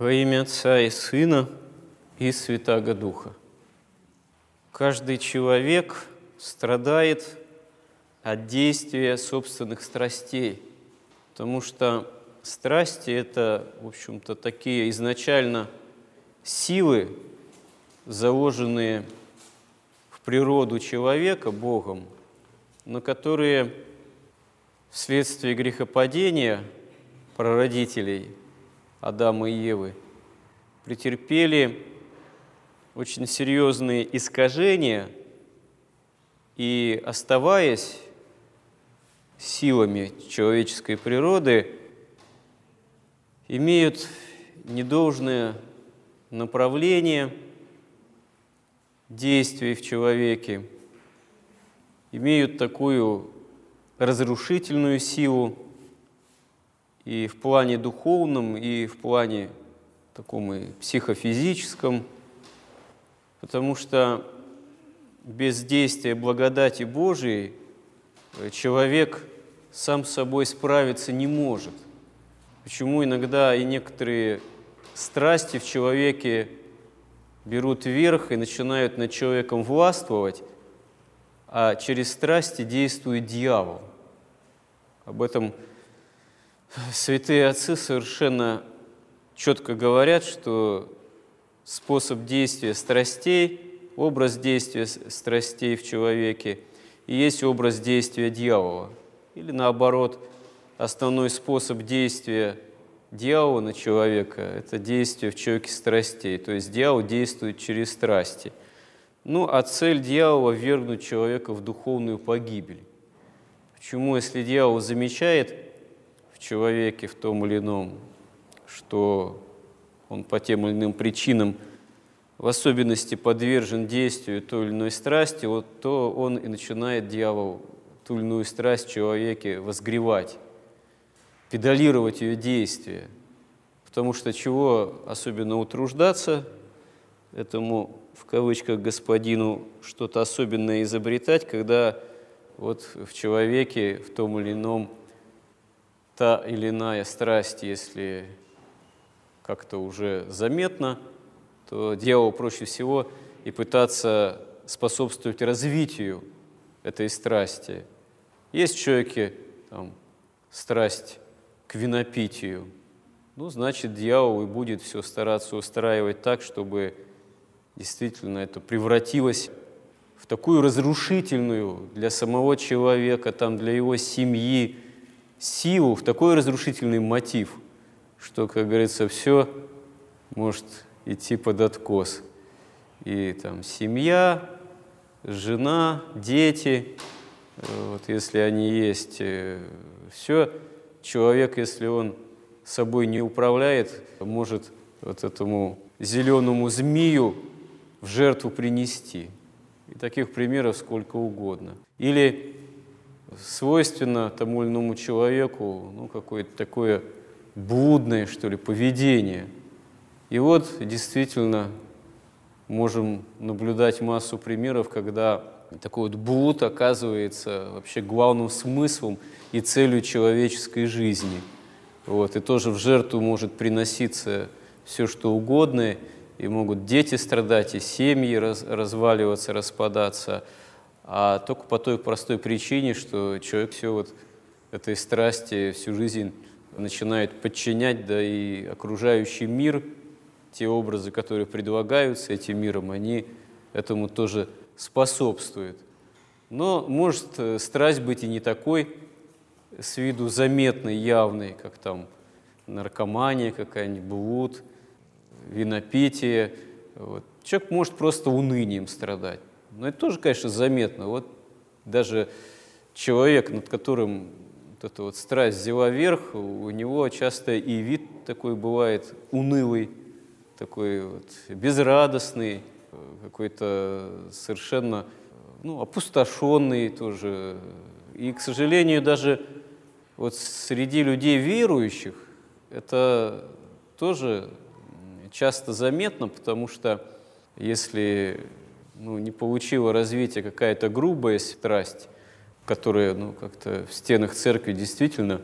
Во имя Отца и Сына и Святаго Духа. Каждый человек страдает от действия собственных страстей, потому что страсти – это, в общем-то, такие изначально силы, заложенные в природу человека Богом, но которые вследствие грехопадения прародителей – Адама и Евы, претерпели очень серьезные искажения и, оставаясь силами человеческой природы, имеют недолжное направление действий в человеке, имеют такую разрушительную силу, и в плане духовном, и в плане таком и психофизическом, потому что без действия благодати Божией человек сам с собой справиться не может. Почему иногда и некоторые страсти в человеке берут верх и начинают над человеком властвовать, а через страсти действует дьявол. Об этом Святые отцы совершенно четко говорят, что способ действия страстей, образ действия страстей в человеке и есть образ действия дьявола. Или наоборот, основной способ действия дьявола на человека – это действие в человеке страстей. То есть дьявол действует через страсти. Ну, а цель дьявола – ввергнуть человека в духовную погибель. Почему, если дьявол замечает человеке в том или ином, что он по тем или иным причинам в особенности подвержен действию той или иной страсти, вот то он и начинает дьявол ту или иную страсть в человеке возгревать, педалировать ее действие. Потому что чего особенно утруждаться этому, в кавычках, господину что-то особенное изобретать, когда вот в человеке в том или ином та или иная страсть, если как-то уже заметно, то дьяволу проще всего и пытаться способствовать развитию этой страсти. Есть в человеке там, страсть к винопитию, ну, значит, дьявол и будет все стараться устраивать так, чтобы действительно это превратилось в такую разрушительную для самого человека, там, для его семьи, силу, в такой разрушительный мотив, что, как говорится, все может идти под откос. И там семья, жена, дети, вот, если они есть, э, все, человек, если он собой не управляет, может вот этому зеленому змею в жертву принести. И таких примеров сколько угодно. Или свойственно тому или иному человеку ну, какое-то такое блудное, что ли, поведение. И вот действительно можем наблюдать массу примеров, когда такой вот блуд оказывается вообще главным смыслом и целью человеческой жизни. Вот, и тоже в жертву может приноситься все, что угодно, и могут дети страдать, и семьи раз, разваливаться, распадаться – а только по той простой причине, что человек все вот этой страсти всю жизнь начинает подчинять, да и окружающий мир, те образы, которые предлагаются этим миром, они этому тоже способствуют. Но может э, страсть быть и не такой с виду заметной, явной, как там наркомания какая-нибудь, блуд, винопитие. Вот. Человек может просто унынием страдать. Но это тоже, конечно, заметно. Вот даже человек, над которым вот эта вот страсть взяла верх, у него часто и вид такой бывает унылый, такой вот безрадостный, какой-то совершенно ну, опустошенный тоже. И, к сожалению, даже вот среди людей верующих это тоже часто заметно, потому что если ну, не получила развития какая-то грубая страсть, которая ну, как-то в стенах церкви действительно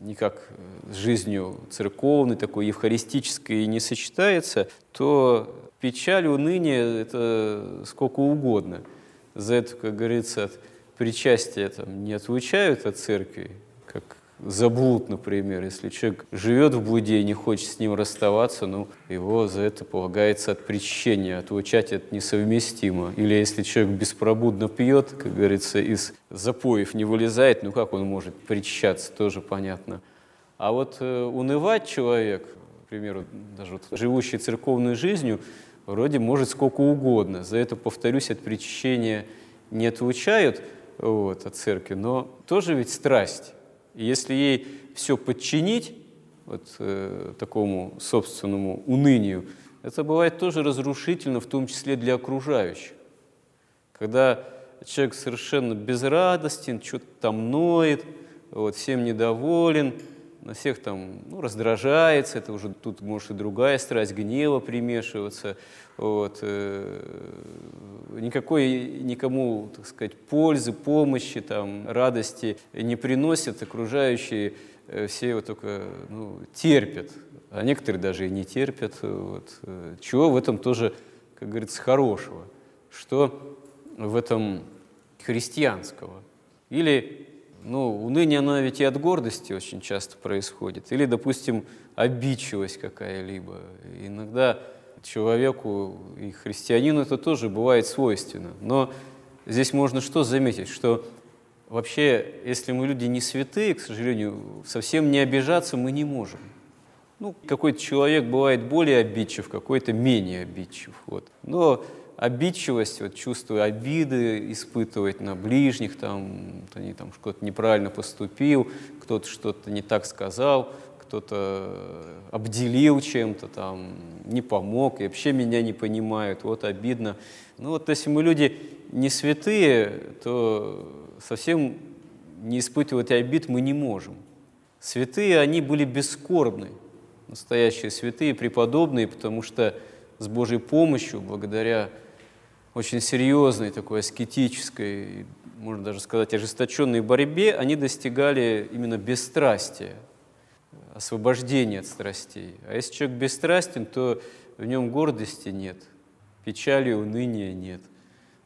никак с жизнью церковной, такой евхаристической не сочетается, то печаль, уныние – это сколько угодно. За это, как говорится, от причастия там, не отлучают от церкви, как заблуд, например. Если человек живет в блуде и не хочет с ним расставаться, ну, его за это полагается от причащения, отлучать это несовместимо. Или если человек беспробудно пьет, как говорится, из запоев не вылезает, ну как он может причащаться, тоже понятно. А вот э, унывать человек, к примеру, даже вот живущий церковной жизнью, вроде может сколько угодно. За это, повторюсь, от причащения не отлучают вот, от церкви, но тоже ведь страсть. И если ей все подчинить, вот э, такому собственному унынию, это бывает тоже разрушительно, в том числе для окружающих. Когда человек совершенно безрадостен, что-то там ноет, вот, всем недоволен, на всех там ну, раздражается, это уже тут может и другая страсть гнева примешиваться. Вот, э, никакой никому, так сказать, пользы, помощи, там, радости не приносят окружающие, э, все его только ну, терпят, а некоторые даже и не терпят. Вот. Э, чего в этом тоже, как говорится, хорошего? Что в этом христианского? Или ну, уныние, оно ведь и от гордости очень часто происходит. Или, допустим, обидчивость какая-либо. Иногда человеку и христианину это тоже бывает свойственно. Но здесь можно что заметить, что вообще, если мы люди не святые, к сожалению, совсем не обижаться мы не можем. Ну, какой-то человек бывает более обидчив, какой-то менее обидчив. Вот. Но обидчивость, вот чувство обиды испытывать на ближних, там, они там что-то неправильно поступил, кто-то что-то не так сказал, кто-то обделил чем-то, там, не помог, и вообще меня не понимают, вот обидно. Ну вот если мы люди не святые, то совсем не испытывать обид мы не можем. Святые, они были бескорбны, настоящие святые, преподобные, потому что с Божьей помощью, благодаря очень серьезной, такой аскетической, можно даже сказать, ожесточенной борьбе, они достигали именно бесстрастия, освобождения от страстей. А если человек бесстрастен, то в нем гордости нет, печали, уныния нет.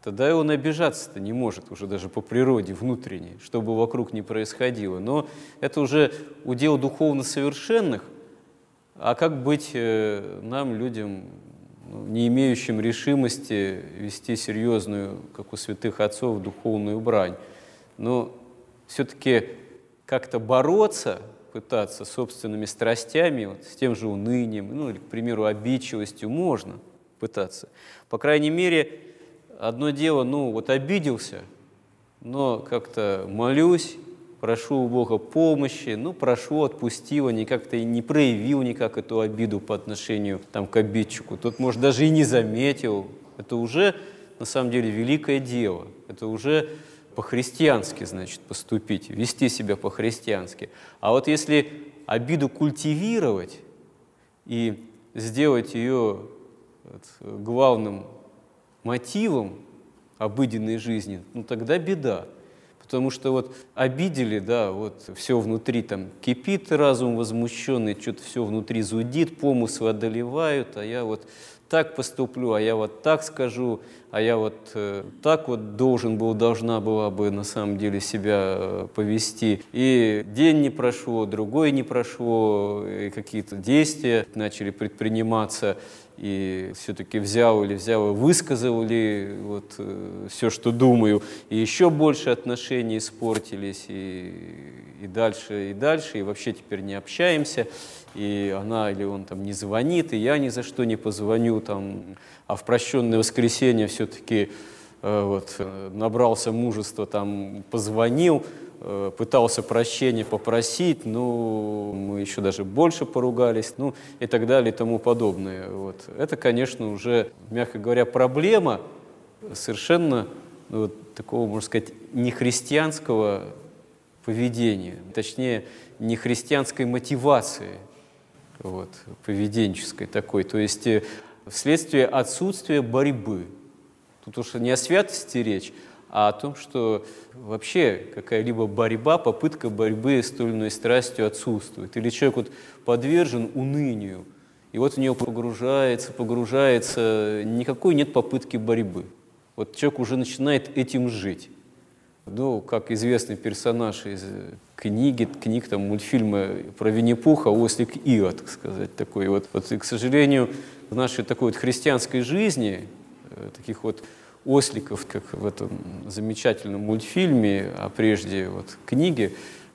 Тогда он обижаться-то не может уже даже по природе внутренней, что бы вокруг ни происходило. Но это уже удел духовно совершенных, а как быть э, нам, людям, не имеющим решимости вести серьезную, как у святых отцов, духовную брань. Но все-таки как-то бороться, пытаться собственными страстями, вот, с тем же унынием, ну или, к примеру, обидчивостью можно пытаться. По крайней мере, одно дело, ну вот обиделся, но как-то молюсь, прошу у Бога помощи, ну, прошу, отпустил, а никак-то и не проявил никак эту обиду по отношению там, к обидчику. Тот, может, даже и не заметил. Это уже, на самом деле, великое дело. Это уже по-христиански, значит, поступить, вести себя по-христиански. А вот если обиду культивировать и сделать ее главным мотивом обыденной жизни, ну тогда беда. Потому что вот обидели, да, вот все внутри там кипит разум возмущенный, что-то все внутри зудит, помыслы одолевают, а я вот так поступлю, а я вот так скажу, а я вот э, так вот должен был, должна была бы на самом деле себя э, повести. И день не прошло, другой не прошло, и какие-то действия начали предприниматься, и все-таки взял или взял высказал ли вот, э, все, что думаю, и еще больше отношений испортились, и, и дальше, и дальше, и вообще теперь не общаемся, и она или он там не звонит, и я ни за что не позвоню, там, а в прощенное воскресенье все-таки э, вот, э, набрался мужества, там, позвонил, Э, пытался прощения попросить, ну, мы еще даже больше поругались, ну, и так далее, и тому подобное. Вот. Это, конечно, уже, мягко говоря, проблема совершенно ну, вот, такого, можно сказать, нехристианского поведения, точнее, нехристианской мотивации вот, поведенческой такой, то есть вследствие отсутствия борьбы. Тут уж не о святости речь, а о том, что вообще какая-либо борьба, попытка борьбы с той или иной страстью отсутствует. Или человек вот подвержен унынию, и вот в нее погружается, погружается, никакой нет попытки борьбы. Вот человек уже начинает этим жить. Ну, как известный персонаж из книги, книг, там, мультфильма про Винни-Пуха, ослик Ио, так сказать, такой вот. вот. И, к сожалению, в нашей такой вот христианской жизни э, таких вот осликов, как в этом замечательном мультфильме, а прежде вот книге,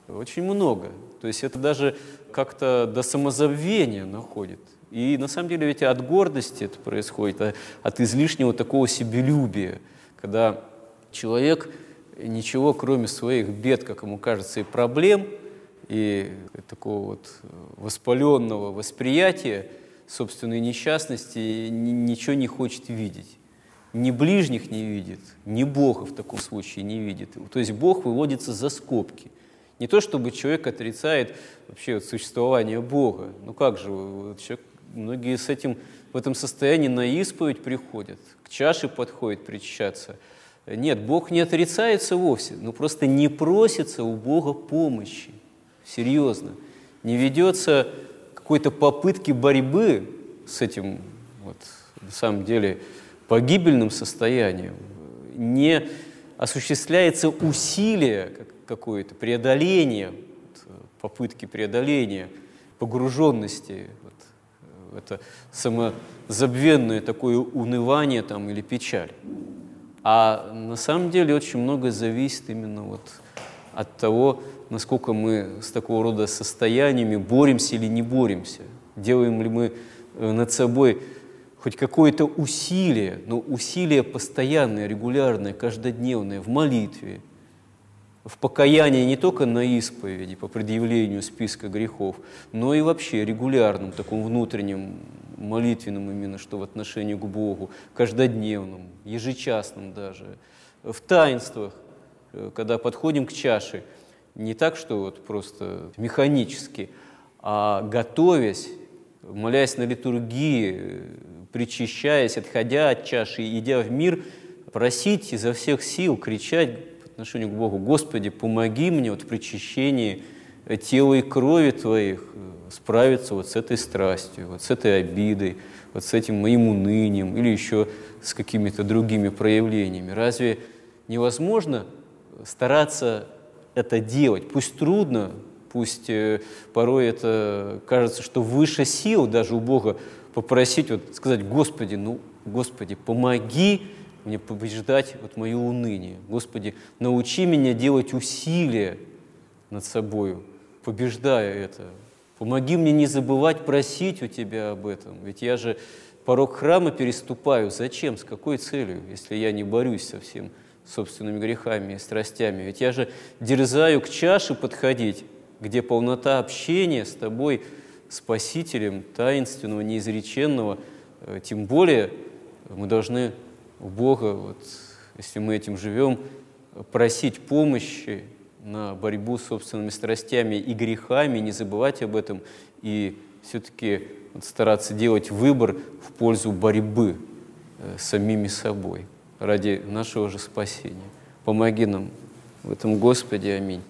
очень много. То есть это даже как-то до самозабвения находит. И на самом деле ведь от гордости это происходит, а от излишнего такого себелюбия, когда человек ничего, кроме своих бед, как ему кажется, и проблем, и такого вот воспаленного восприятия собственной несчастности ничего не хочет видеть ни ближних не видит, ни Бога в таком случае не видит. То есть Бог выводится за скобки. Не то, чтобы человек отрицает вообще существование Бога. Ну как же, вот человек, многие с этим, в этом состоянии на исповедь приходят, к чаше подходят причащаться. Нет, Бог не отрицается вовсе, но просто не просится у Бога помощи. Серьезно. Не ведется какой-то попытки борьбы с этим, вот, на самом деле, погибельным состоянием, не осуществляется усилие какое-то, преодоление, попытки преодоления погруженности, вот, это самозабвенное такое унывание там, или печаль. А на самом деле очень многое зависит именно вот от того, насколько мы с такого рода состояниями боремся или не боремся. Делаем ли мы э, над собой хоть какое-то усилие, но усилие постоянное, регулярное, каждодневное в молитве, в покаянии не только на исповеди по предъявлению списка грехов, но и вообще регулярном, таком внутреннем, молитвенном именно, что в отношении к Богу, каждодневном, ежечасном даже, в таинствах, э, когда подходим к чаше, не так, что вот просто механически, а готовясь, молясь на литургии, причащаясь, отходя от чаши, идя в мир, просить изо всех сил, кричать по отношению к Богу, «Господи, помоги мне вот в причащении тела и крови Твоих э, справиться вот с этой страстью, вот с этой обидой, вот с этим моим унынием или еще с какими-то другими проявлениями. Разве невозможно стараться это делать? Пусть трудно, пусть э, порой это кажется, что выше сил даже у Бога попросить, вот сказать, Господи, ну, Господи, помоги мне побеждать вот мое уныние. Господи, научи меня делать усилия над собой, побеждая это. Помоги мне не забывать просить у Тебя об этом. Ведь я же порог храма переступаю. Зачем? С какой целью, если я не борюсь со всем собственными грехами и страстями? Ведь я же дерзаю к чаше подходить, где полнота общения с Тобой – Спасителем таинственного, неизреченного, э, тем более мы должны у Бога, вот, если мы этим живем, просить помощи на борьбу с собственными страстями и грехами, не забывать об этом и все-таки стараться делать выбор в пользу борьбы э, самими собой ради нашего же спасения. Помоги нам в этом, Господи, аминь.